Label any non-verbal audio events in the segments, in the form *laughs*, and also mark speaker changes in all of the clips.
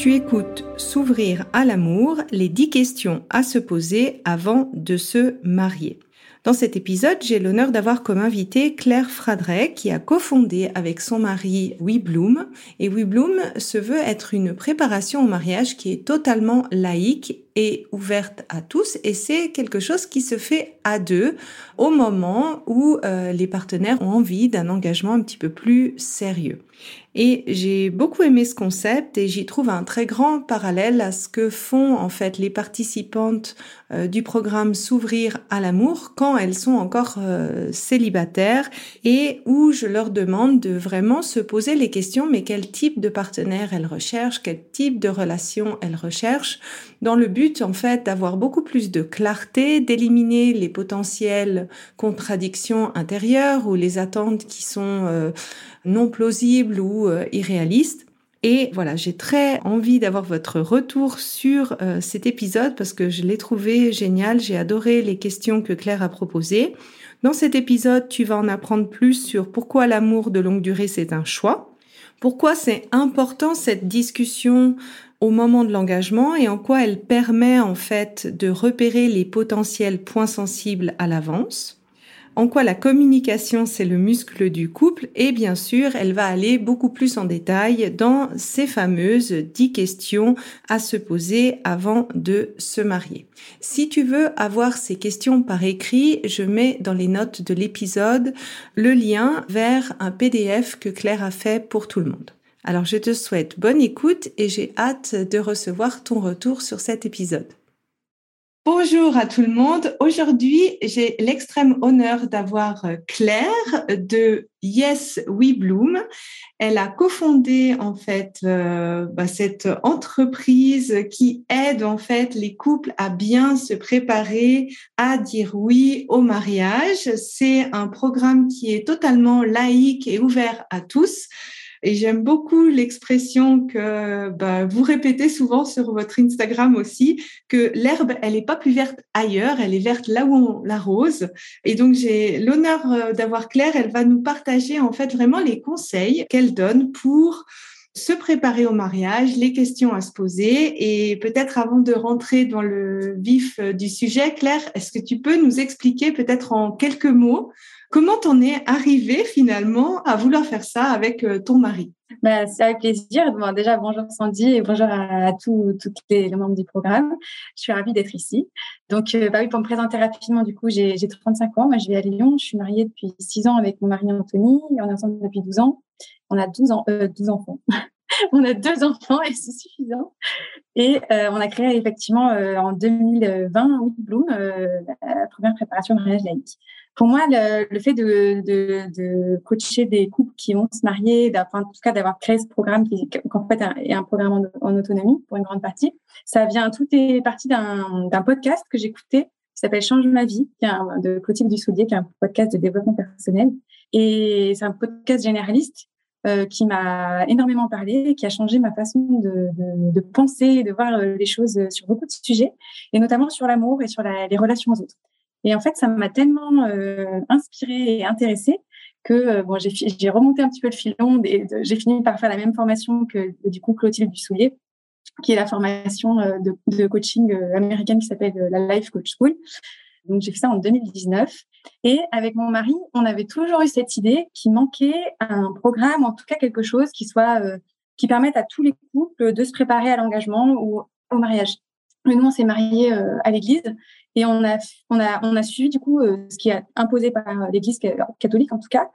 Speaker 1: Tu écoutes S'ouvrir à l'amour, les 10 questions à se poser avant de se marier. Dans cet épisode, j'ai l'honneur d'avoir comme invité Claire Fradret, qui a cofondé avec son mari We Bloom. Et We Bloom se veut être une préparation au mariage qui est totalement laïque et ouverte à tous. Et c'est quelque chose qui se fait à deux au moment où euh, les partenaires ont envie d'un engagement un petit peu plus sérieux. Et j'ai beaucoup aimé ce concept et j'y trouve un très grand parallèle à ce que font en fait les participantes euh, du programme S'ouvrir à l'amour quand elles sont encore euh, célibataires et où je leur demande de vraiment se poser les questions mais quel type de partenaire elles recherchent, quel type de relation elles recherchent dans le but en fait d'avoir beaucoup plus de clarté, d'éliminer les potentielles contradictions intérieures ou les attentes qui sont euh, non plausibles ou euh, irréalistes. Et voilà, j'ai très envie d'avoir votre retour sur euh, cet épisode parce que je l'ai trouvé génial. J'ai adoré les questions que Claire a proposées. Dans cet épisode, tu vas en apprendre plus sur pourquoi l'amour de longue durée c'est un choix, pourquoi c'est important cette discussion au moment de l'engagement et en quoi elle permet en fait de repérer les potentiels points sensibles à l'avance en quoi la communication c'est le muscle du couple et bien sûr elle va aller beaucoup plus en détail dans ces fameuses 10 questions à se poser avant de se marier. Si tu veux avoir ces questions par écrit, je mets dans les notes de l'épisode le lien vers un PDF que Claire a fait pour tout le monde. Alors je te souhaite bonne écoute et j'ai hâte de recevoir ton retour sur cet épisode. Bonjour à tout le monde. Aujourd'hui, j'ai l'extrême honneur d'avoir Claire de Yes We Bloom. Elle a cofondé en fait euh, bah, cette entreprise qui aide en fait les couples à bien se préparer à dire oui au mariage. C'est un programme qui est totalement laïque et ouvert à tous. Et j'aime beaucoup l'expression que bah, vous répétez souvent sur votre Instagram aussi, que l'herbe, elle n'est pas plus verte ailleurs, elle est verte là où on l'arrose. Et donc, j'ai l'honneur euh, d'avoir Claire, elle va nous partager en fait vraiment les conseils qu'elle donne pour se préparer au mariage, les questions à se poser. Et peut-être avant de rentrer dans le vif euh, du sujet, Claire, est-ce que tu peux nous expliquer peut-être en quelques mots Comment t'en es arrivée finalement à vouloir faire ça avec euh, ton mari?
Speaker 2: Bah, C'est avec plaisir. Déjà, bonjour Sandy et bonjour à, tous les, membres du programme. Je suis ravie d'être ici. Donc, euh, bah oui, pour me présenter rapidement, du coup, j'ai 35 ans. Moi, je vis à Lyon. Je suis mariée depuis 6 ans avec mon mari Anthony. On est ensemble depuis 12 ans. On a 12, ans, 12 euh, enfants. *laughs* on a deux enfants et c'est suffisant. Et on a créé effectivement en 2020 Bloom, la première préparation de mariage laïque pour moi, le, fait de, de, coacher des couples qui vont se marier, en tout cas d'avoir créé ce programme qui, en fait est un programme en, autonomie pour une grande partie, ça vient, tout est parti d'un podcast que j'écoutais qui s'appelle Change ma vie, qui est de Clotilde Dussoulier, qui est un podcast de développement personnel. Et c'est un podcast généraliste euh, qui m'a énormément parlé, qui a changé ma façon de, de, de penser, de voir euh, les choses sur beaucoup de sujets, et notamment sur l'amour et sur les relations aux autres. Et en fait, ça m'a tellement euh, inspirée et intéressée que euh, bon, j'ai remonté un petit peu le filon et j'ai fini par faire la même formation que du coup Clotilde Dussoulier, qui est la formation euh, de, coaching euh, américaine qui s'appelle la Life Coach School. Donc j'ai fait ça en 2019 et avec mon mari, on avait toujours eu cette idée qu'il manquait un programme, en tout cas quelque chose qui soit qui permette à tous les couples de se préparer à l'engagement ou au mariage. nous, on s'est mariés à l'église et on a, on a, on a suivi du coup euh, ce qui est imposé par l'Église catholique en tout cas,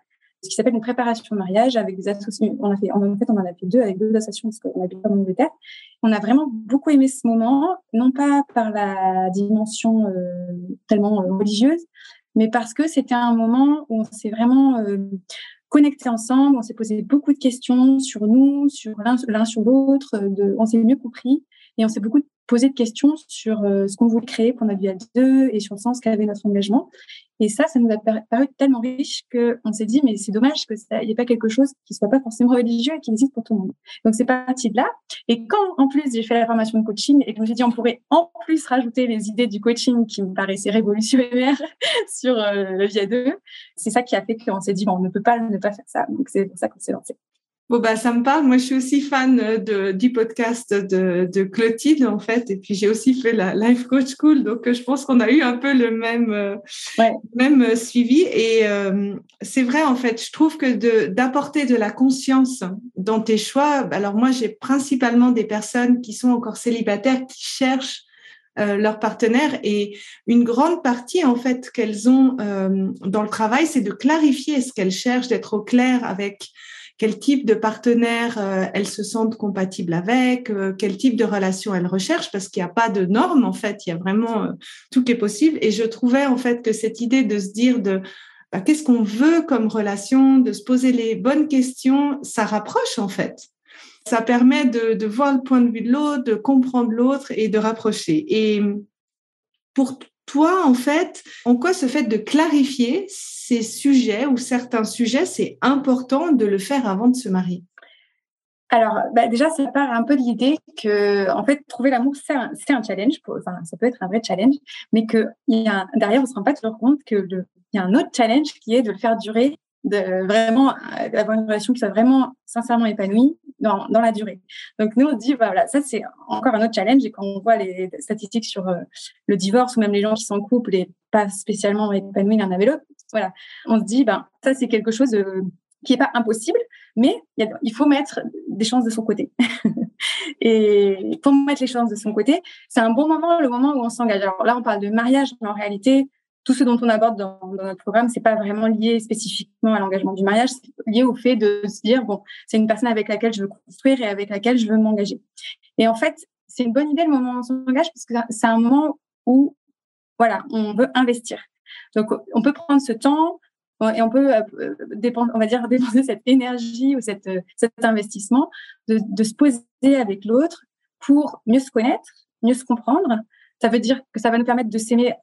Speaker 2: ce qui s'appelle une préparation de mariage avec des associations. On a fait, en fait, on en a fait deux avec deux associations parce qu'on habite en Angleterre. On a vraiment beaucoup aimé ce moment, non pas par la dimension euh, tellement euh, religieuse, mais parce que c'était un moment où on s'est vraiment euh, connectés ensemble, on s'est posé beaucoup de questions sur nous, sur l'un sur l'autre, on s'est mieux compris et on s'est beaucoup posé de questions sur euh, ce qu'on voulait créer pour notre vie à deux et sur le sens qu'avait notre engagement. Et ça, ça nous a paru tellement riche qu'on s'est dit, mais c'est dommage qu'il n'y ait pas quelque chose qui soit pas forcément religieux et qui existe pour tout le monde. Donc, c'est parti de là. Et quand, en plus, j'ai fait la formation de coaching et que je me suis dit, on pourrait en plus rajouter les idées du coaching qui me paraissaient révolutionnaires *laughs* sur euh, le vie à deux, c'est ça qui a fait qu'on s'est dit, bon, on ne peut pas ne pas faire ça. Donc, c'est pour ça qu'on s'est lancé.
Speaker 3: Bon, bah, ça me parle. Moi, je suis aussi fan euh, de, du podcast de, de Clotilde, en fait. Et puis, j'ai aussi fait la Life Coach School. Donc, euh, je pense qu'on a eu un peu le même, euh, même suivi. Et c'est vrai, en fait, je trouve que d'apporter de, la conscience dans tes choix. Alors, moi, j'ai principalement des personnes qui sont encore célibataires, qui cherchent leur partenaire. Et une grande partie, en fait, qu'elles ont dans le travail, c'est de clarifier ce qu'elles cherchent, d'être au clair avec quel type de partenaire euh, elles se sentent compatibles avec, euh, quel type de relation elles recherchent, parce qu'il n'y a pas de normes en fait, il y a vraiment euh, tout qui est possible. Et je trouvais en fait que cette idée de se dire de bah, qu'est-ce qu'on veut comme relation, de se poser les bonnes questions, ça rapproche en fait. Ça permet de, de voir le point de vue de l'autre, de comprendre l'autre et de rapprocher. Et pour toi, en fait, en quoi ce fait de clarifier ces sujets ou certains sujets, c'est important de le faire avant de se marier?
Speaker 2: Alors, bah déjà, ça part un peu de l'idée que, en fait, trouver l'amour, c'est un, challenge. enfin, ça peut être un vrai challenge, mais que y a derrière, on ne se rend pas toujours compte qu'il y a un autre challenge qui est de le faire durer de vraiment euh, avoir une relation qui soit vraiment sincèrement épanouie dans, la durée. Donc nous on dit bah, voilà ça c'est encore un autre challenge et quand on voit les statistiques sur euh, le divorce ou même les gens qui sont en couple et pas spécialement épanouis l'un avec l'autre, on se dit ben ça c'est quelque chose euh, qui est pas impossible mais il faut mettre des chances de son côté. *laughs* et pour mettre les chances de son côté, c'est un bon moment le moment où on s'engage. Alors là on parle de mariage mais en réalité tout ce dont on aborde dans, notre programme, c'est pas vraiment lié spécifiquement à l'engagement du mariage, c'est lié au fait de se dire bon, c'est une personne avec laquelle je veux construire et avec laquelle je veux m'engager. Et en fait, c'est une bonne idée le moment où on s'engage parce que c'est un moment où voilà, on veut investir. Donc, on peut prendre ce temps et on peut euh, dépendre, on va dire *laughs* dépenser cette énergie ou cette, cet investissement de, se poser avec l'autre pour mieux se connaître, mieux se comprendre, ça veut dire que ça va nous permettre de s'aimer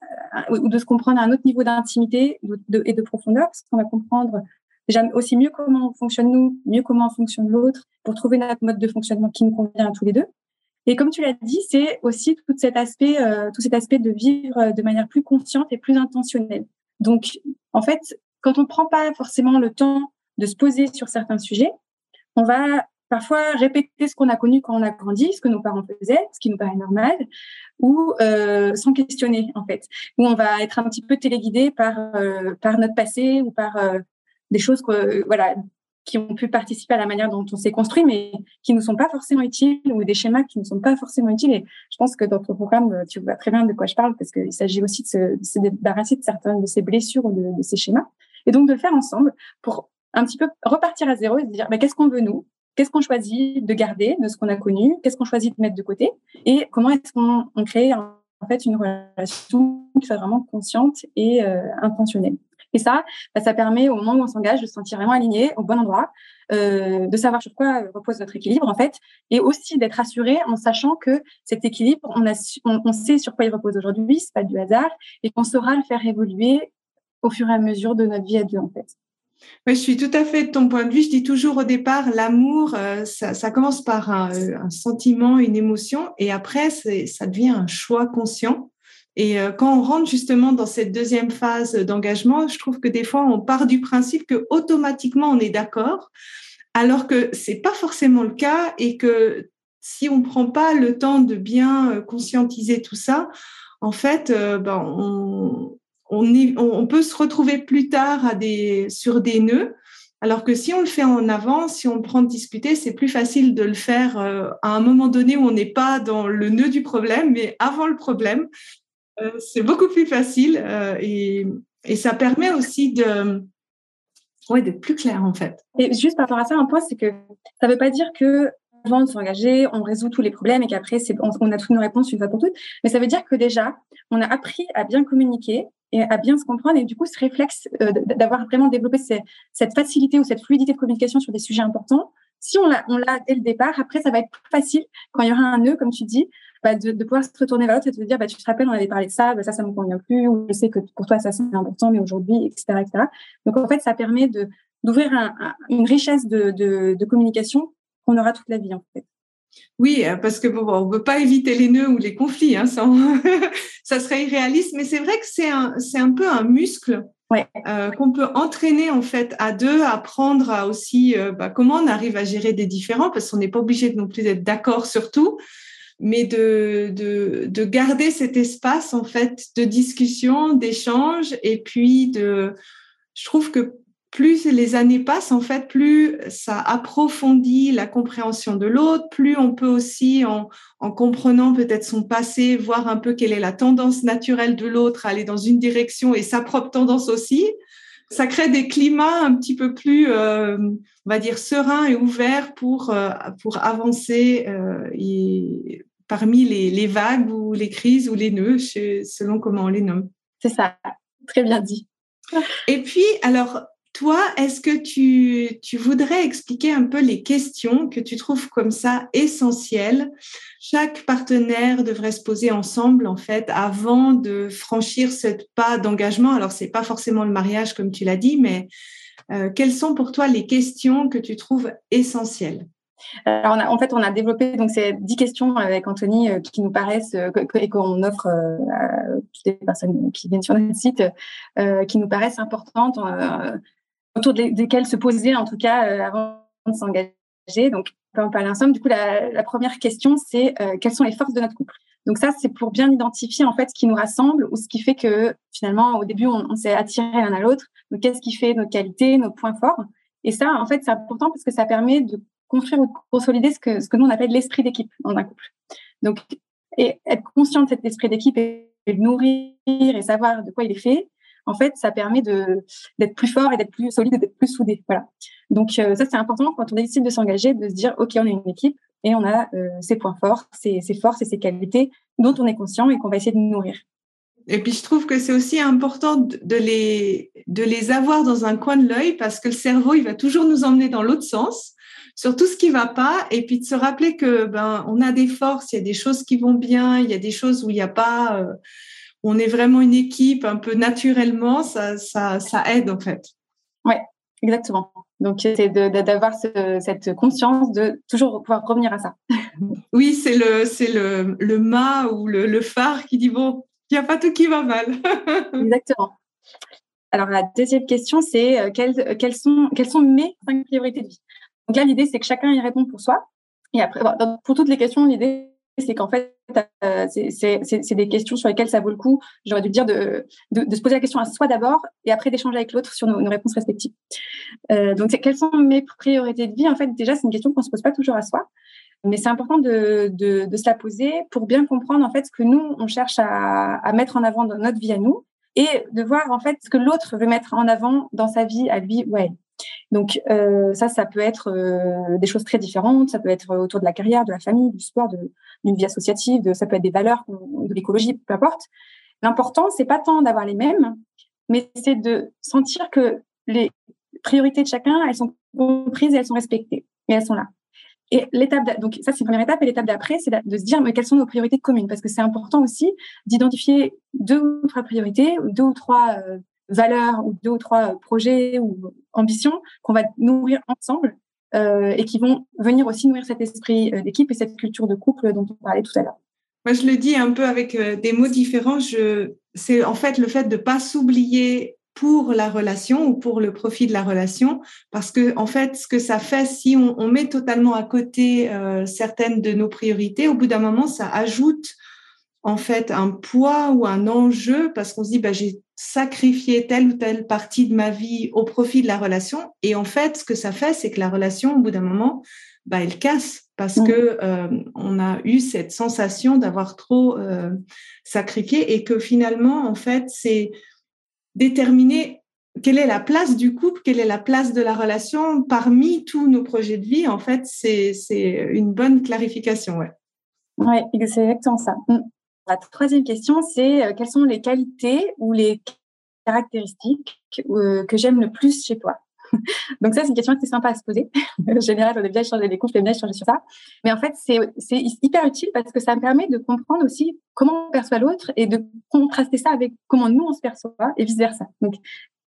Speaker 2: euh, ou de se comprendre à un autre niveau d'intimité et de profondeur, parce qu'on va comprendre déjà aussi mieux comment on fonctionne nous, mieux comment on fonctionne l'autre, pour trouver notre mode de fonctionnement qui nous convient à tous les deux. Et comme tu l'as dit, c'est aussi tout cet aspect, euh, tout cet aspect de vivre euh, de manière plus consciente et plus intentionnelle. Donc, en fait, quand on ne prend pas forcément le temps de se poser sur certains sujets, on va parfois répéter ce qu'on a connu quand on a grandi, ce que nos parents faisaient, ce qui nous paraît normal, ou euh, sans questionner en fait, où on va être un petit peu téléguidé par euh, par notre passé ou par euh, des choses que, voilà qui ont pu participer à la manière dont on s'est construit, mais qui ne sont pas forcément utiles ou des schémas qui ne sont pas forcément utiles. Et je pense que dans ton programme, tu vois très bien de quoi je parle parce qu'il s'agit aussi de se, débarrasser de certaines de ces blessures ou de, de, ces schémas. Et donc de le faire ensemble pour un petit peu repartir à zéro et se dire, mais qu'est-ce qu'on veut nous? Qu'est-ce qu'on choisit de garder de ce qu'on a connu? Qu'est-ce qu'on choisit de mettre de côté? Et comment est-ce qu'on crée en fait une relation qui soit vraiment consciente et euh, intentionnelle? Et ça, bah, ça permet au moment où on s'engage de se sentir vraiment aligné au bon endroit, euh, de savoir sur quoi repose notre équilibre en fait, et aussi d'être assuré en sachant que cet équilibre, on, sait sur quoi il repose aujourd'hui, c'est pas du hasard, et qu'on saura le faire évoluer au fur et à mesure de notre vie à deux en fait.
Speaker 3: Je suis tout à fait de ton point de vue. Je dis toujours au départ, l'amour, euh, ça, ça, commence par un, un, sentiment, une émotion, et après, ça devient un choix conscient. Et euh, quand on rentre justement dans cette deuxième phase d'engagement, je trouve que des fois, on part du principe que automatiquement on est d'accord, alors que c'est pas forcément le cas, et que si on prend pas le temps de bien euh, conscientiser tout ça, en fait, ben, on, on, peut se retrouver plus tard à des, sur des nœuds. Alors que si on le fait en avant, si on le prend de discuter, c'est plus facile de le faire euh, à un moment donné où on n'est pas dans le nœud du problème, mais avant le problème. Euh, c'est beaucoup plus facile euh, et, ça permet aussi de, Ouais, d'être plus clair en fait.
Speaker 2: Et juste par rapport à ça, un point, c'est que ça ne veut pas dire que avant de s'engager, on résout tous les problèmes et qu'après, on, a toutes nos réponses une fois pour toutes. Mais ça veut dire que déjà, on a appris à bien communiquer et à bien se comprendre. Et du coup, ce réflexe euh, d'avoir vraiment développé cette facilité ou cette fluidité de communication sur des sujets importants, si on l'a dès le départ, après, ça va être plus facile quand il y aura un nœud, comme tu dis, bah, de, de, pouvoir se retourner vers l'autre et de dire, bah, tu te rappelles, on avait parlé de ça, bah, ça, ça me convient plus, ou je sais que pour toi, ça, c'est important, mais aujourd'hui, etc., etc. Donc, en fait, ça permet de, d'ouvrir un, une richesse de, de, de communication qu'on aura toute la vie, en fait.
Speaker 3: Oui, euh, parce que bon, on ne veut pas éviter les nœuds ou les conflits, hein, ça, *laughs* ça serait irréaliste, mais c'est vrai que c'est un, c'est un peu un muscle
Speaker 2: ouais.
Speaker 3: euh, qu'on peut entraîner en fait à deux, apprendre à aussi euh, bah, comment on arrive à gérer des différends, parce qu'on n'est pas obligé de non plus d'être d'accord sur tout, mais de, de, de garder cet espace en fait de discussion, d'échange, et puis de, je trouve que plus les années passent, en fait, plus ça approfondit la compréhension de l'autre, plus on peut aussi, en, en comprenant peut-être son passé, voir un peu quelle est la tendance naturelle de l'autre, aller dans une direction et sa propre tendance aussi. Ça crée des climats un petit peu plus, euh, on va dire, sereins et ouverts pour, euh, pour avancer euh, et parmi les, les, vagues ou les crises ou les nœuds, selon comment on les nomme.
Speaker 2: C'est ça, très bien dit.
Speaker 3: Et puis, alors, toi, est-ce que tu, tu, voudrais expliquer un peu les questions que tu trouves comme ça essentielles? Chaque partenaire devrait se poser ensemble, en fait, avant de franchir ce pas d'engagement. Alors, c'est pas forcément le mariage, comme tu l'as dit, mais euh, quelles sont pour toi les questions que tu trouves essentielles?
Speaker 2: Alors, on a, en fait, on a développé donc ces dix questions avec Anthony euh, qui nous paraissent euh, et qu'on offre euh, à toutes les personnes qui viennent sur notre site, qui nous paraissent importantes autour desquelles se poser, en tout cas, euh, avant de s'engager. Donc, on peut en parler ensemble. Du coup, la, la première question, c'est euh, quelles sont les forces de notre couple? Donc ça, c'est pour bien identifier en fait ce qui nous rassemble ou ce qui fait que finalement, au début, on, on s'est attiré l'un à l'autre. Donc, qu'est-ce qui fait nos qualités, nos points forts? Et ça, en fait, c'est important parce que ça permet de construire ou de consolider ce que, ce que nous, on appelle l'esprit d'équipe dans un couple. Donc, et être conscient de cet esprit d'équipe et de nourrir et savoir de quoi il est fait, en fait, ça permet d'être plus fort et d'être plus solide et d'être plus soudé. Voilà. Donc euh, ça, c'est important quand on décide de s'engager, de se dire, ok, on est une équipe et on a euh, ses points forts, ses forces et ses qualités dont on est conscient et qu'on va essayer de nourrir.
Speaker 3: Et puis je trouve que c'est aussi important de les de les avoir dans un coin de l'œil parce que le cerveau il va toujours nous emmener dans l'autre sens sur tout ce qui va pas et puis de se rappeler que ben on a des forces, il y a des choses qui vont bien, il y a des choses où il n'y a pas euh, on est vraiment une équipe un peu naturellement, ça, ça, ça aide en fait.
Speaker 2: Oui, exactement. Donc, c'est d'avoir cette conscience de toujours pouvoir revenir à ça.
Speaker 3: Oui, c'est le, c'est le, le mât ou le, le phare qui dit bon, il n'y a pas tout qui va mal. *laughs*
Speaker 2: exactement. Alors, la deuxième question, c'est euh, quelles, quelles, sont, sont mes cinq priorités de vie? Donc là, l'idée, c'est que chacun y répond pour soi. Et après, pour toutes les questions, l'idée, c'est qu'en fait, euh, c'est des questions sur lesquelles ça vaut le coup, j'aurais dû dire, de, de, se poser la question à soi d'abord et après d'échanger avec l'autre sur nos, réponses respectives. Euh, donc, quelles sont mes priorités de vie? En fait, déjà, c'est une question qu'on ne se pose pas toujours à soi, mais c'est important de, de, de, se la poser pour bien comprendre en fait ce que nous, on cherche à, à mettre en avant dans notre vie à nous et de voir en fait ce que l'autre veut mettre en avant dans sa vie à lui ou. Donc euh, ça, ça peut être euh, des choses très différentes. Ça peut être autour de la carrière, de la famille, du sport, d'une vie associative. De, ça peut être des valeurs, de l'écologie, peu importe. L'important, c'est pas tant d'avoir les mêmes, mais c'est de sentir que les priorités de chacun, elles sont comprises et elles sont respectées et elles sont là. Et l'étape, donc ça c'est la première étape, et l'étape d'après, c'est de se dire mais quelles sont nos priorités communes, parce que c'est important aussi d'identifier deux ou trois priorités, deux ou trois euh, valeurs ou deux ou trois projets ou ambitions qu'on va nourrir ensemble euh, et qui vont venir aussi nourrir cet esprit euh, d'équipe et cette culture de couple dont on parlait tout à l'heure.
Speaker 3: Moi, je le dis un peu avec euh, des mots différents. Je, c'est en fait le fait de pas s'oublier pour la relation ou pour le profit de la relation, parce que en fait, ce que ça fait, si on, on met totalement à côté euh, certaines de nos priorités, au bout d'un moment, ça ajoute en fait un poids ou un enjeu parce qu'on se dit bah, j'ai sacrifié telle ou telle partie de ma vie au profit de la relation et en fait ce que ça fait c'est que la relation au bout d'un moment bah, elle casse parce mmh. que euh, on a eu cette sensation d'avoir trop euh, sacrifié et que finalement en fait c'est déterminé quelle est la place du couple, quelle est la place de la relation parmi tous nos projets de vie. En fait, c'est une bonne clarification. Ouais.
Speaker 2: Oui, c'est exactement ça. Mm. La troisième question, c'est euh, quelles sont les qualités ou les caractéristiques euh, que j'aime le plus chez toi? *laughs* donc ça, c'est une question est sympa à se poser. *laughs* en général, on aime bien échanger des couples, on aime bien échanger sur ça. Mais en fait, c'est hyper utile parce que ça me permet de comprendre aussi comment on perçoit l'autre et de contraster ça avec comment nous, on se perçoit et vice-versa. Donc,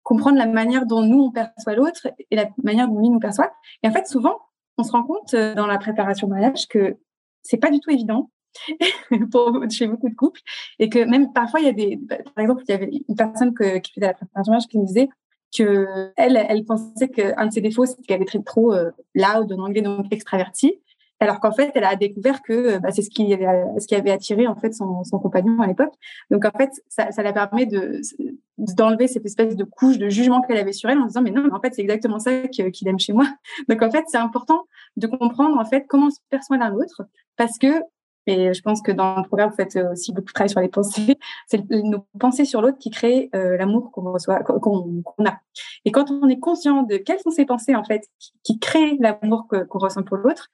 Speaker 2: comprendre la manière dont nous, on perçoit l'autre et la manière dont lui nous perçoit. Et en fait, souvent, on se rend compte euh, dans la préparation de mariage que c'est pas du tout évident *laughs* chez beaucoup de couples. Et que même parfois, il y a des. Par exemple, il y avait une personne que, qui faisait la préparation qui me disait que elle, elle pensait qu'un de ses défauts, c'était qu'elle était trop euh, loud en anglais, donc extravertie. Alors qu'en fait, elle a découvert que bah, c'est ce qui avait, ce qui avait attiré en fait son, son compagnon à l'époque. Donc en fait, ça, ça la permet de d'enlever cette espèce de couche de jugement qu'elle avait sur elle en disant mais non, mais en fait c'est exactement ça qu'il aime chez moi. Donc en fait, c'est important de comprendre en fait comment on se perçoit l'un l'autre parce que et je pense que dans le programme, vous faites aussi beaucoup de travail sur les pensées. *laughs* C'est nos pensées sur l'autre qui créent euh, l'amour qu'on reçoit, qu'on a. Et quand on est conscient de quelles sont ces pensées en fait qui, créent l'amour qu'on ressent pour l'autre,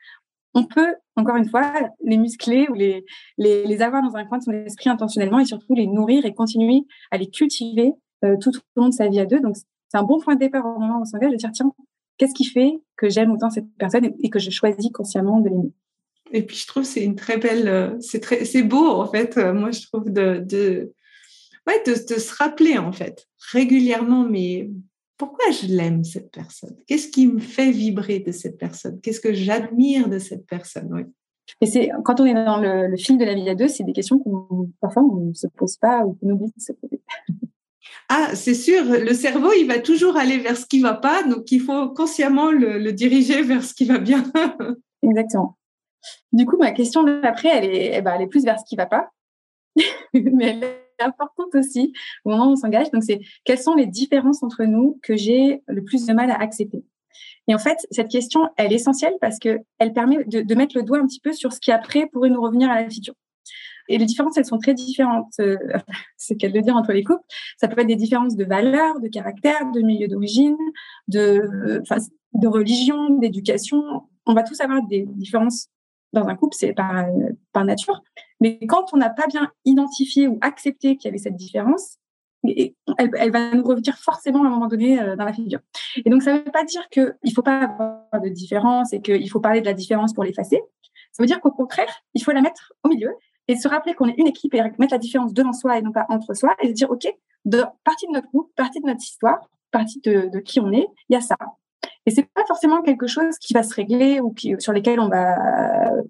Speaker 2: on peut encore une fois les muscler ou les, les, les avoir dans un coin de son esprit intentionnellement et surtout les nourrir et continuer à les cultiver euh, tout au long de sa vie à deux. Donc c'est un bon point de départ au moment où on s'engage de dire tiens qu'est-ce qui fait que j'aime autant cette personne et que je choisis consciemment de l'aimer?
Speaker 3: Et puis je trouve c'est une très belle, euh, c'est très, c'est beau en fait. Euh, moi je trouve de, de, ouais, de, se rappeler en fait régulièrement, mais pourquoi je l'aime cette personne? Qu'est-ce qui me fait vibrer de cette personne? Qu'est-ce que j'admire de cette personne oui.
Speaker 2: Et c'est quand on est dans le, fil de la vie à deux, c'est des questions qu'on parfois on ne se pose pas ou qu'on oublie de se poser.
Speaker 3: Ah, c'est sûr, le cerveau, il va toujours aller vers ce qui va pas, donc il faut consciemment le, le diriger vers ce qui va bien.
Speaker 2: Exactement. Du coup, ma question d'après, elle est, eh ben, elle est plus vers ce qui va pas, *laughs* mais elle est importante aussi au moment où on s'engage. Donc, c'est quelles sont les différences entre nous que j'ai le plus de mal à accepter? Et en fait, cette question, elle est essentielle parce qu'elle permet de, mettre le doigt un petit peu sur ce qui après pourrait nous revenir à la figure. Et les différences, elles sont très différentes. Euh, *laughs* c'est qu'elle de dire entre les couples. Ça peut être des différences de valeur, de caractère, de milieu d'origine, de, de religion, d'éducation. On va tous avoir des différences dans un couple, c'est par, par nature. Mais quand on n'a pas bien identifié ou accepté qu'il y avait cette différence, elle, va nous revenir forcément à un moment donné euh, dans la figure. Et donc, ça ne veut pas dire qu'il ne faut pas avoir de différence et qu'il faut parler de la différence pour l'effacer. Ça veut dire qu'au contraire, il faut la mettre au milieu et se rappeler qu'on est une équipe et mettre la différence devant soi et non pas entre soi et se dire, OK, de partie de notre groupe, partie de notre histoire, partie de qui on est, il y a ça. Et c'est pas forcément quelque chose qui va se régler ou qui, sur lesquels on va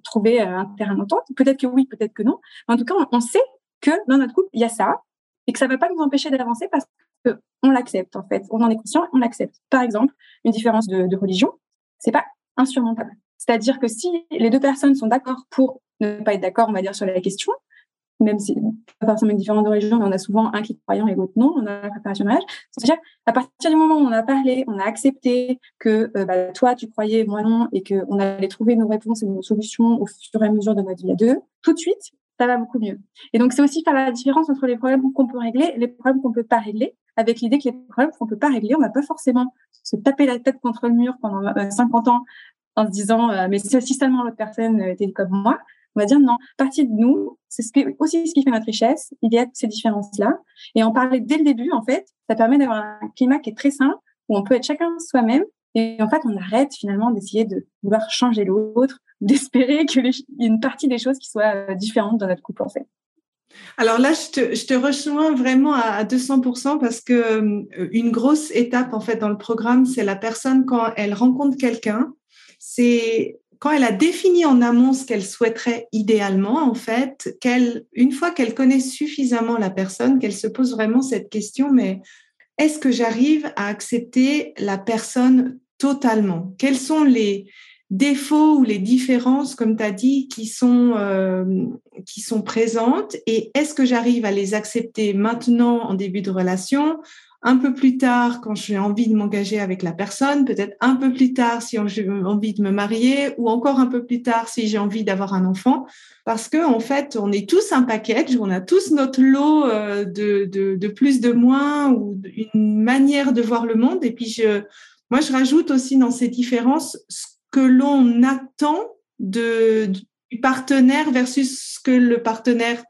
Speaker 2: trouver euh, un terrain d'entente. Peut-être que oui, peut-être que non. En tout cas, on, sait que dans notre couple, il y a ça et que ça va pas nous empêcher d'avancer parce qu'on l'accepte en fait. On en est conscient, on l'accepte. Par exemple, une différence de, de religion, c'est pas insurmontable. C'est-à-dire que si les deux personnes sont d'accord pour ne pas être d'accord, on va dire, sur la question, même si pas forcément de religion, mais on a souvent un qui est croyant et l'autre non, on a la préparation mariage. C'est-à-dire, à partir du moment où on a parlé, on a accepté que euh, bah, toi tu croyais, moi non, et qu'on allait trouver nos réponses et nos solutions au fur et à mesure de notre vie à deux, tout de suite, ça va beaucoup mieux. Et donc, c'est aussi faire la différence entre les problèmes qu'on peut régler et les problèmes qu'on peut pas régler, avec l'idée que les problèmes qu'on peut pas régler, on va pas forcément se taper la tête contre le mur pendant 50 euh, ans en se disant, euh, mais si seulement l'autre personne était comme moi, on va dire non, partie de nous, c'est ce aussi ce qui fait notre richesse. Il y a ces différences-là. Et en parler dès le début, en fait, ça permet d'avoir un climat qui est très sain, où on peut être chacun soi-même. Et en fait, on arrête finalement d'essayer de vouloir changer l'autre, *laughs* d'espérer qu'il y ait une partie des choses qui soient euh, différentes dans notre couple, en fait.
Speaker 3: Alors là, je te, je te rejoins vraiment à 200% parce que euh, une grosse étape en fait dans le programme, c'est la personne quand elle rencontre quelqu'un, c'est quand elle a défini en amont ce qu'elle souhaiterait idéalement, en fait, qu'elle, une fois qu'elle connaît suffisamment la personne, qu'elle se pose vraiment cette question, mais est-ce que j'arrive à accepter la personne totalement? Quels sont les défauts ou les différences, comme tu as dit, qui sont, euh, qui sont présentes? Et est-ce que j'arrive à les accepter maintenant en début de relation un peu plus tard quand j'ai envie de m'engager avec la personne, peut-être un peu plus tard si j'ai envie de me marier, ou encore un peu plus tard si j'ai envie d'avoir un enfant, parce que en fait, on est tous un package, on a tous notre lot euh, de, de, de plus, de moins, ou une manière de voir le monde. Et puis je, moi, je rajoute aussi dans ces différences ce que l'on attend de, du partenaire versus ce que le partenaire.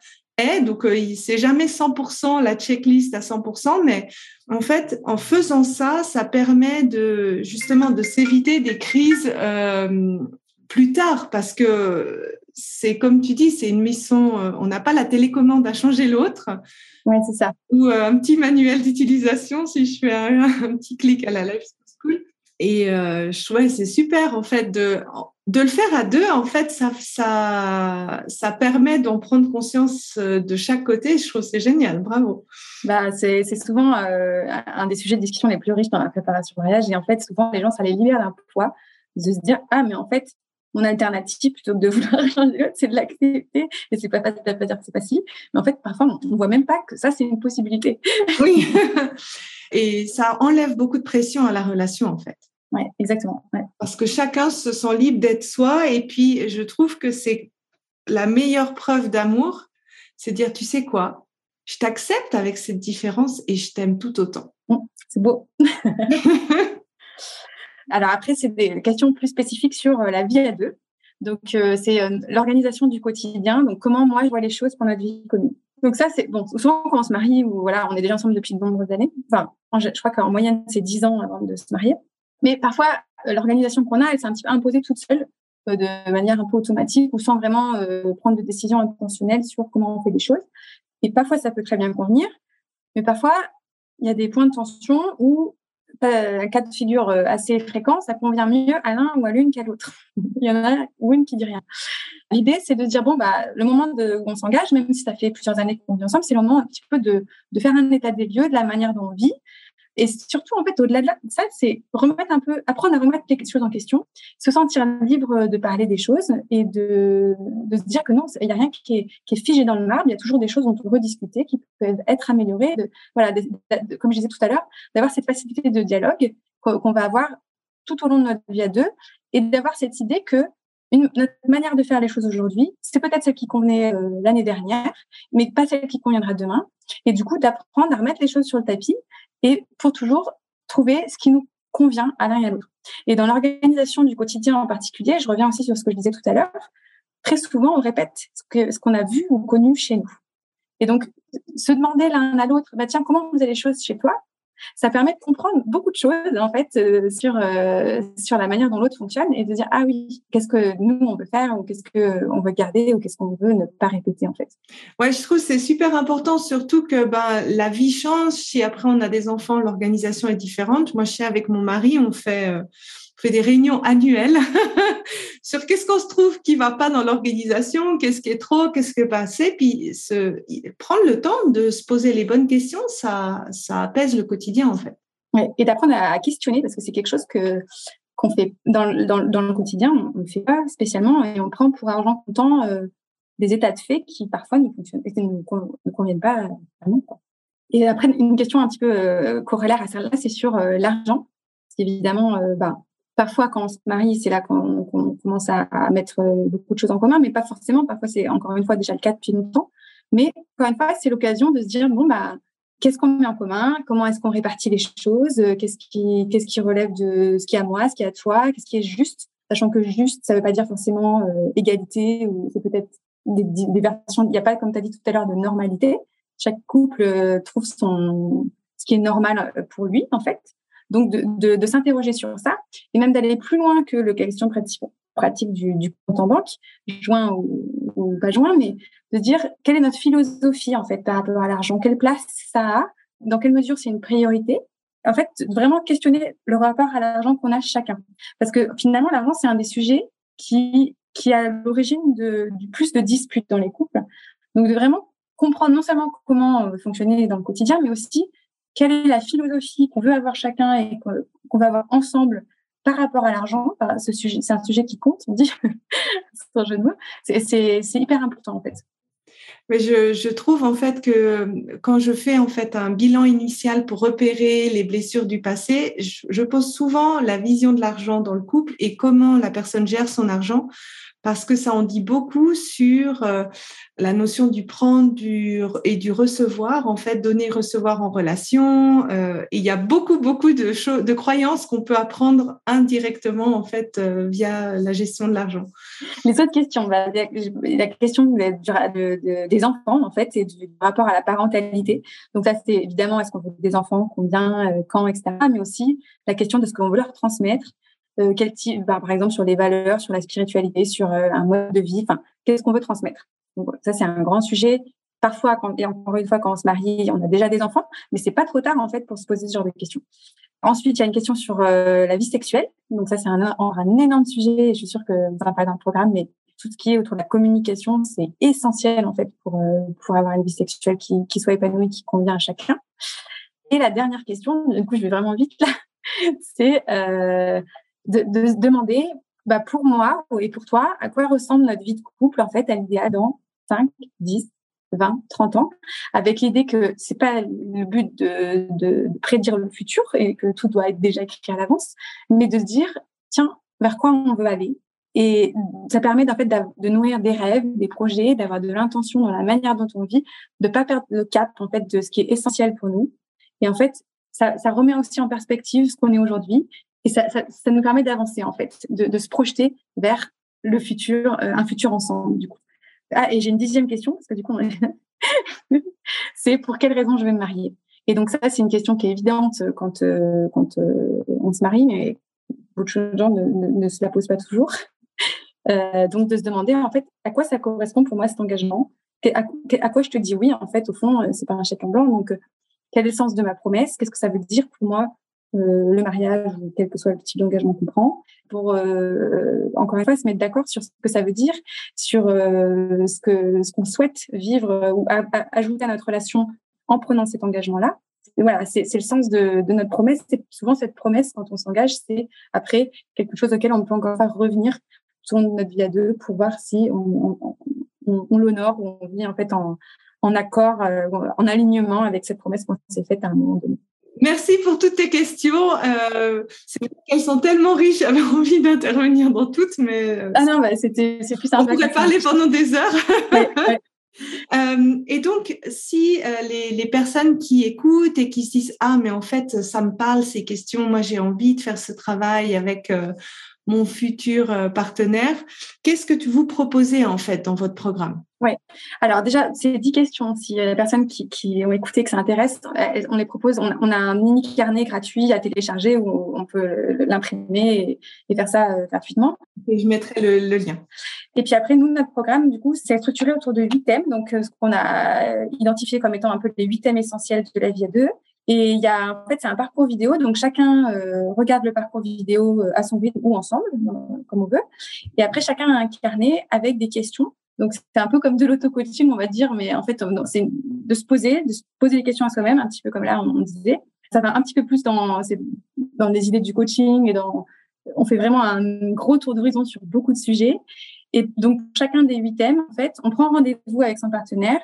Speaker 3: Donc, euh, c'est jamais 100% la checklist à 100%, mais en fait, en faisant ça, ça permet de justement de s'éviter des crises euh, plus tard parce que c'est comme tu dis, c'est une mission. Euh, on n'a pas la télécommande à changer l'autre.
Speaker 2: Ouais, c'est ça.
Speaker 3: Ou euh, un petit manuel d'utilisation si je fais un, *laughs* un, petit clic à la Life School. Et euh, ouais, c'est super en fait de de le faire à deux. En fait, ça ça ça permet d'en prendre conscience euh, de chaque côté. Je trouve c'est génial. Bravo.
Speaker 2: Bah c'est c'est souvent euh, un des sujets de discussion les plus riches dans la préparation voyage. Et en fait, souvent les gens ça les libère d'un poids de se dire ah mais en fait mon alternative plutôt que de *laughs* vouloir changer c'est de l'accepter et c'est pas facile pas dire que c'est facile mais en fait parfois on voit même pas que ça c'est une possibilité
Speaker 3: oui *laughs* et ça enlève beaucoup de pression à la relation en fait
Speaker 2: oui, exactement. Ouais.
Speaker 3: Parce que chacun se sent libre d'être soi. Et puis, je trouve que c'est la meilleure preuve d'amour, c'est dire, tu sais quoi, je t'accepte avec cette différence et je t'aime tout autant.
Speaker 2: Mmh, c'est beau. *laughs* Alors après, c'est des questions plus spécifiques sur euh, la vie à deux. Donc, euh, c'est euh, l'organisation du quotidien. Donc, comment moi, je vois les choses pour notre vie commune. Donc ça, c'est bon. Souvent, quand on se marie ou voilà, on est déjà ensemble depuis de nombreuses années. Enfin, je crois qu'en moyenne, c'est 10 ans avant de se marier. Mais parfois, euh, l'organisation qu'on a, elle s'est un petit peu imposée toute seule, euh, de manière un peu automatique ou sans vraiment euh, prendre de décisions intentionnelles sur comment on fait les choses. Et parfois, ça peut très bien convenir. Mais parfois, il y a des points de tension où un cas de figure assez fréquent, ça convient mieux à l'un ou à l'une qu'à l'autre. *laughs* il y en a ou une qui dit rien. L'idée, c'est de dire, bon, bah, le moment où on s'engage, même si ça fait plusieurs années qu'on vit ensemble, c'est le moment un petit peu de, de faire un état des lieux de la manière dont on vit, et surtout, en fait, au-delà de ça, c'est remettre un peu, apprendre à remettre les choses en question, se sentir libre de parler des choses et de, de se dire que non, il n'y a rien qui est, qui est, figé dans le marbre. Il y a toujours des choses dont on peut rediscuter, qui peuvent être améliorées. De, voilà, comme je disais tout à l'heure, d'avoir cette facilité de dialogue qu'on va avoir tout au long de notre vie à deux et d'avoir cette idée que notre manière de faire les choses aujourd'hui, c'est peut-être celle qui convenait euh, l'année dernière, mais pas celle qui conviendra demain. Et du coup, d'apprendre à remettre les choses sur le tapis et pour toujours trouver ce qui nous convient à l'un et à l'autre. Et dans l'organisation du quotidien en particulier, je reviens aussi sur ce que je disais tout à l'heure, très souvent on répète ce qu'on a vu ou connu chez nous. Et donc se demander l'un à l'autre, bah tiens, comment vous avez les choses chez toi ça permet de comprendre beaucoup de choses en fait euh, sur euh, sur la manière dont l'autre fonctionne et de dire ah oui qu'est-ce que nous on veut faire ou qu'est-ce que on veut garder ou qu'est-ce qu'on veut ne pas répéter en fait.
Speaker 3: Ouais, je trouve c'est super important surtout que ben la vie change si après on a des enfants l'organisation est différente. Moi je sais avec mon mari on fait euh, fait des réunions annuelles *laughs* sur qu'est-ce qu'on se trouve qui va pas dans l'organisation, qu'est-ce qui est trop, qu'est-ce qui est pas puis se, prendre le temps de se poser les bonnes questions, ça, ça apaise le quotidien en fait.
Speaker 2: Et d'apprendre à questionner parce que c'est quelque chose que qu'on fait dans, dans, le quotidien, on ne fait pas spécialement et on prend pour argent comptant euh, des états de fait qui parfois ne, fonctionnent, ne, ne conviennent pas nous. Et après, une question un petit peu euh, corrélaire à celle-là, c'est sur euh, l'argent. Parce qu'évidemment, bah, Parfois, quand on se marie, c'est là qu'on commence à, mettre euh, beaucoup de choses en commun, mais pas forcément. Parfois, c'est encore une fois déjà le cas depuis longtemps. Mais encore une fois, c'est l'occasion de se dire bon bah qu'est-ce qu'on met en commun? Comment est-ce qu'on répartit les choses? Qu'est-ce qui qui relève de ce qui est à moi, ce qui est à toi? Qu'est-ce qui est juste? Sachant que juste, ça ne veut pas dire forcément euh, égalité ou c'est peut-être des, des, versions. Il n'y a pas, comme tu as dit tout à l'heure, de normalité. Chaque couple euh, trouve son ce qui est normal pour lui en fait. Donc, de, s'interroger sur ça et même d'aller plus loin que le question pratique, du, compte en banque, joint ou, pas joint, mais de dire quelle est notre philosophie en fait par rapport à l'argent, quelle place ça a, dans quelle mesure c'est une priorité? En fait, vraiment questionner le rapport à l'argent qu'on a chacun. Parce que finalement, l'argent, c'est un des sujets qui, qui a l'origine de, du plus de disputes dans les couples. Donc, de vraiment comprendre non seulement comment euh, fonctionner dans le quotidien, mais aussi quelle est la philosophie qu'on veut avoir chacun et qu'on va avoir ensemble par rapport à l'argent? c'est un sujet qui compte, on dit, *laughs* c'est jeu de mots. C'est hyper important en fait.
Speaker 3: Mais je, je, trouve en fait que quand je fais en fait un bilan initial pour repérer les blessures du passé, je, je pose souvent la vision de l'argent dans le couple et comment la personne gère son argent parce que ça en dit beaucoup sur euh, la notion du prendre et du recevoir, en fait, donner, recevoir en relation. Euh, il y a beaucoup, beaucoup de, de croyances qu'on peut apprendre indirectement, en fait, euh, via la gestion de l'argent.
Speaker 2: Les autres questions, bah, la question des enfants, en fait, et du rapport à la parentalité. Donc ça, c'est évidemment, est-ce qu'on veut des enfants, combien, quand, etc. Mais aussi la question de ce qu'on veut leur transmettre euh, quel type, bah, par exemple sur les valeurs, sur la spiritualité, sur euh, un mode de vie. Enfin, qu'est-ce qu'on veut transmettre? Ça, c'est un grand sujet. Parfois, quand, et encore une fois, quand on se marie, on a déjà des enfants, mais c'est pas trop tard en fait pour se poser ce genre de questions. Ensuite, il y a une question sur euh, la vie sexuelle. Donc ça, c'est un, un, énorme sujet. Je suis sûre que vous en parlez dans le programme, mais tout ce qui est autour de la communication, c'est essentiel en fait pour, pour avoir une vie sexuelle qui, qui soit épanouie, qui convient à chacun. Et la dernière question, du coup, je vais vraiment vite là, *laughs* c'est euh, de, de demander, bah, pour moi et pour toi, à quoi ressemble notre vie de couple, en fait, à l'idéal dans 5, 10, 20, 30 ans, avec l'idée que c'est pas le but de, de, prédire le futur et que tout doit être déjà écrit à l'avance, mais de se dire, tiens, vers quoi on veut aller. Et ça permet en fait de nourrir des rêves, des projets, d'avoir de l'intention dans la manière dont on vit, de pas perdre le cap en fait de ce qui est essentiel pour nous. Et en fait, ça, ça remet aussi en perspective ce qu'on est aujourd'hui et ça, ça, ça nous permet d'avancer, en fait, de, de, se projeter vers le futur, euh, un futur ensemble, du coup. Ah, et j'ai une dixième question, parce que du coup, *laughs* c'est pour quelle raison je vais me marier? Et donc, ça, c'est une question qui est évidente quand, euh, quand euh, on se marie, mais beaucoup de gens ne, ne, se la posent pas toujours. *laughs* donc, de se demander, en fait, à quoi ça correspond pour moi cet engagement? À, à, quoi je te dis oui, en fait, au fond, c'est pas un chèque en blanc. Donc, quel est le sens de ma promesse? Qu'est-ce que ça veut dire pour moi? Euh, le mariage, quel que soit le type d'engagement qu'on prend, pour euh, encore une fois se mettre d'accord sur ce que ça veut dire, sur euh, ce que ce qu'on souhaite vivre ou ajouter à notre relation en prenant cet engagement-là. Voilà, c'est le sens de, de notre promesse. C'est souvent cette promesse quand on s'engage, c'est après quelque chose auquel on peut encore revenir sur notre vie à deux pour voir si on, on, on, on l'honore ou on vit en fait en, en accord, en alignement avec cette promesse qu'on s'est faite à un moment donné.
Speaker 3: Merci pour toutes tes questions. Euh, elles sont tellement riches, j'avais *laughs* envie d'intervenir dans toutes, mais.
Speaker 2: Euh, ah non, bah, c'était, c'est plus simple.
Speaker 3: On pourrait parler pendant des heures. Ouais, ouais. *laughs* Euh, et donc, si euh, les, les, personnes qui écoutent et qui se disent ah mais en fait ça me parle ces questions, moi j'ai envie de faire ce travail avec mon futur euh, partenaire. Qu'est-ce que tu vous proposez en fait dans votre programme?
Speaker 2: Oui. Alors déjà, c'est dix questions. Si les personnes qui, qui, ont écouté que ça intéresse, euh, on les propose. On, on, a un mini carnet gratuit à télécharger où on peut l'imprimer et, et, faire ça euh, gratuitement.
Speaker 3: Et je mettrai le, le, lien.
Speaker 2: Et puis après, nous, notre programme, du coup, c'est structuré autour de huit thèmes. Donc, ce qu'on a identifié comme étant un peu les huit thèmes essentiels de la vie à deux. Et il y a, en fait, c'est un parcours vidéo, donc chacun euh, regarde le parcours vidéo euh, à son rythme ou ensemble, euh, comme on veut. Et après, chacun a un carnet avec des questions. Donc, c'est un peu comme de l'auto-coaching, on va dire, mais en fait, c'est de se poser, de se poser des questions à soi-même, un petit peu comme là, on, disait. Ça va un petit peu plus dans, dans les idées du coaching et dans, on fait vraiment un gros tour d'horizon sur beaucoup de sujets. Et donc, chacun des huit thèmes, en fait, on prend rendez-vous avec son partenaire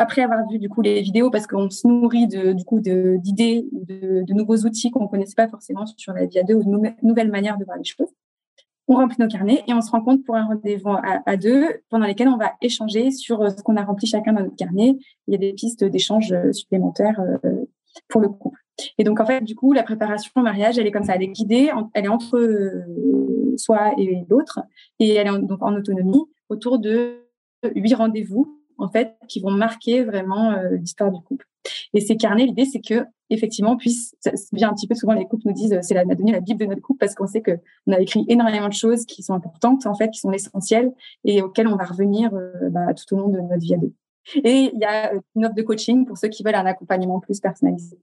Speaker 2: après avoir vu du coup les vidéos, parce qu'on se nourrit de, du coup d'idées, de, de, nouveaux outils qu'on connaissait pas forcément sur la vie à deux ou de nouvelles manières de voir les choses. On remplit nos carnets et on se rencontre pour un rendez-vous à, deux pendant lesquels on va échanger sur euh, ce qu'on a rempli chacun dans notre carnet. Il y a des pistes d'échange euh, supplémentaires euh, pour le couple. Et donc, en fait, du coup, la préparation au mariage, elle est comme ça, elle est guidée, elle est entre soi et l'autre, et elle est donc en autonomie autour de huit rendez-vous en fait, qui vont marquer vraiment euh, l'histoire du couple. Et ces carnets, l'idée, c'est que effectivement, puisse, vient un petit peu souvent les couples nous disent, c'est la, donné la bible de notre couple parce qu'on sait que on a écrit énormément de choses qui sont importantes en fait, qui sont essentielles et auxquelles on va revenir euh, bah, tout au long de notre vie à deux. Et il y a euh, une offre de coaching pour ceux qui veulent un accompagnement plus personnalisé.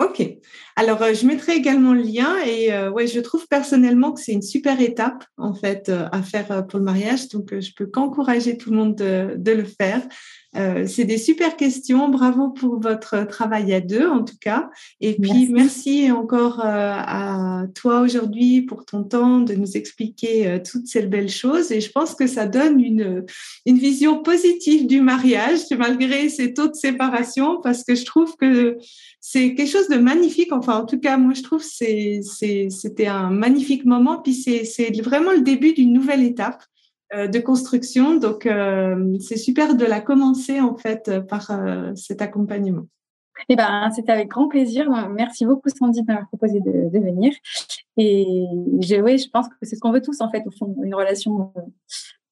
Speaker 3: Ok. Alors, euh, je mettrai également le lien et euh, ouais, je trouve personnellement que c'est une super étape en fait euh, à faire pour le mariage. Donc, je peux qu'encourager tout le monde de, de, le faire. Euh, c'est des super questions. Bravo pour votre travail à deux, en tout cas. Et puis, merci, encore euh, à toi aujourd'hui pour ton temps de nous expliquer euh, toutes ces belles choses. Et je pense que ça donne une, une vision positive du mariage, malgré ces taux de séparation, parce que je trouve que c'est quelque chose de magnifique. Enfin, en tout cas, moi, je trouve que c'était un magnifique moment. Puis, c'est vraiment le début d'une nouvelle étape. Euh, de construction. Donc, euh, c'est super de la commencer en fait par euh, cet accompagnement.
Speaker 2: Eh ben, c'était avec grand plaisir. Merci beaucoup, Sandy, de m'avoir proposé de, venir. Et je, je pense que c'est ce qu'on veut tous, en fait, au fond, une relation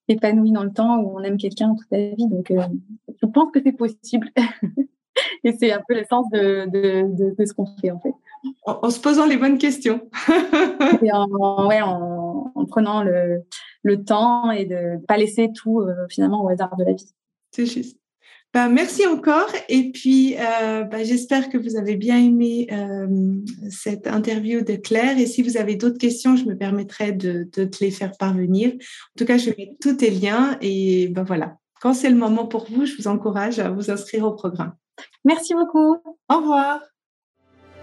Speaker 2: épanouie dans le temps où on aime quelqu'un toute la vie. Donc, je pense que c'est possible. *laughs* Et c'est un peu de, de, de, ce qu'on fait, en fait.
Speaker 3: En, se posant les bonnes questions. *laughs*
Speaker 2: et en, ouais, en, en prenant le, le temps et de ne pas laisser tout euh, finalement au hasard de la vie.
Speaker 3: C'est juste. Ben, merci encore et puis euh, ben, j'espère que vous avez bien aimé euh, cette interview de Claire et si vous avez d'autres questions, je me permettrai de, te les faire parvenir. En tout cas, je mets tous tes liens et ben voilà. Quand c'est le moment pour vous, je vous encourage à vous inscrire au programme.
Speaker 2: Merci beaucoup.
Speaker 3: Au revoir.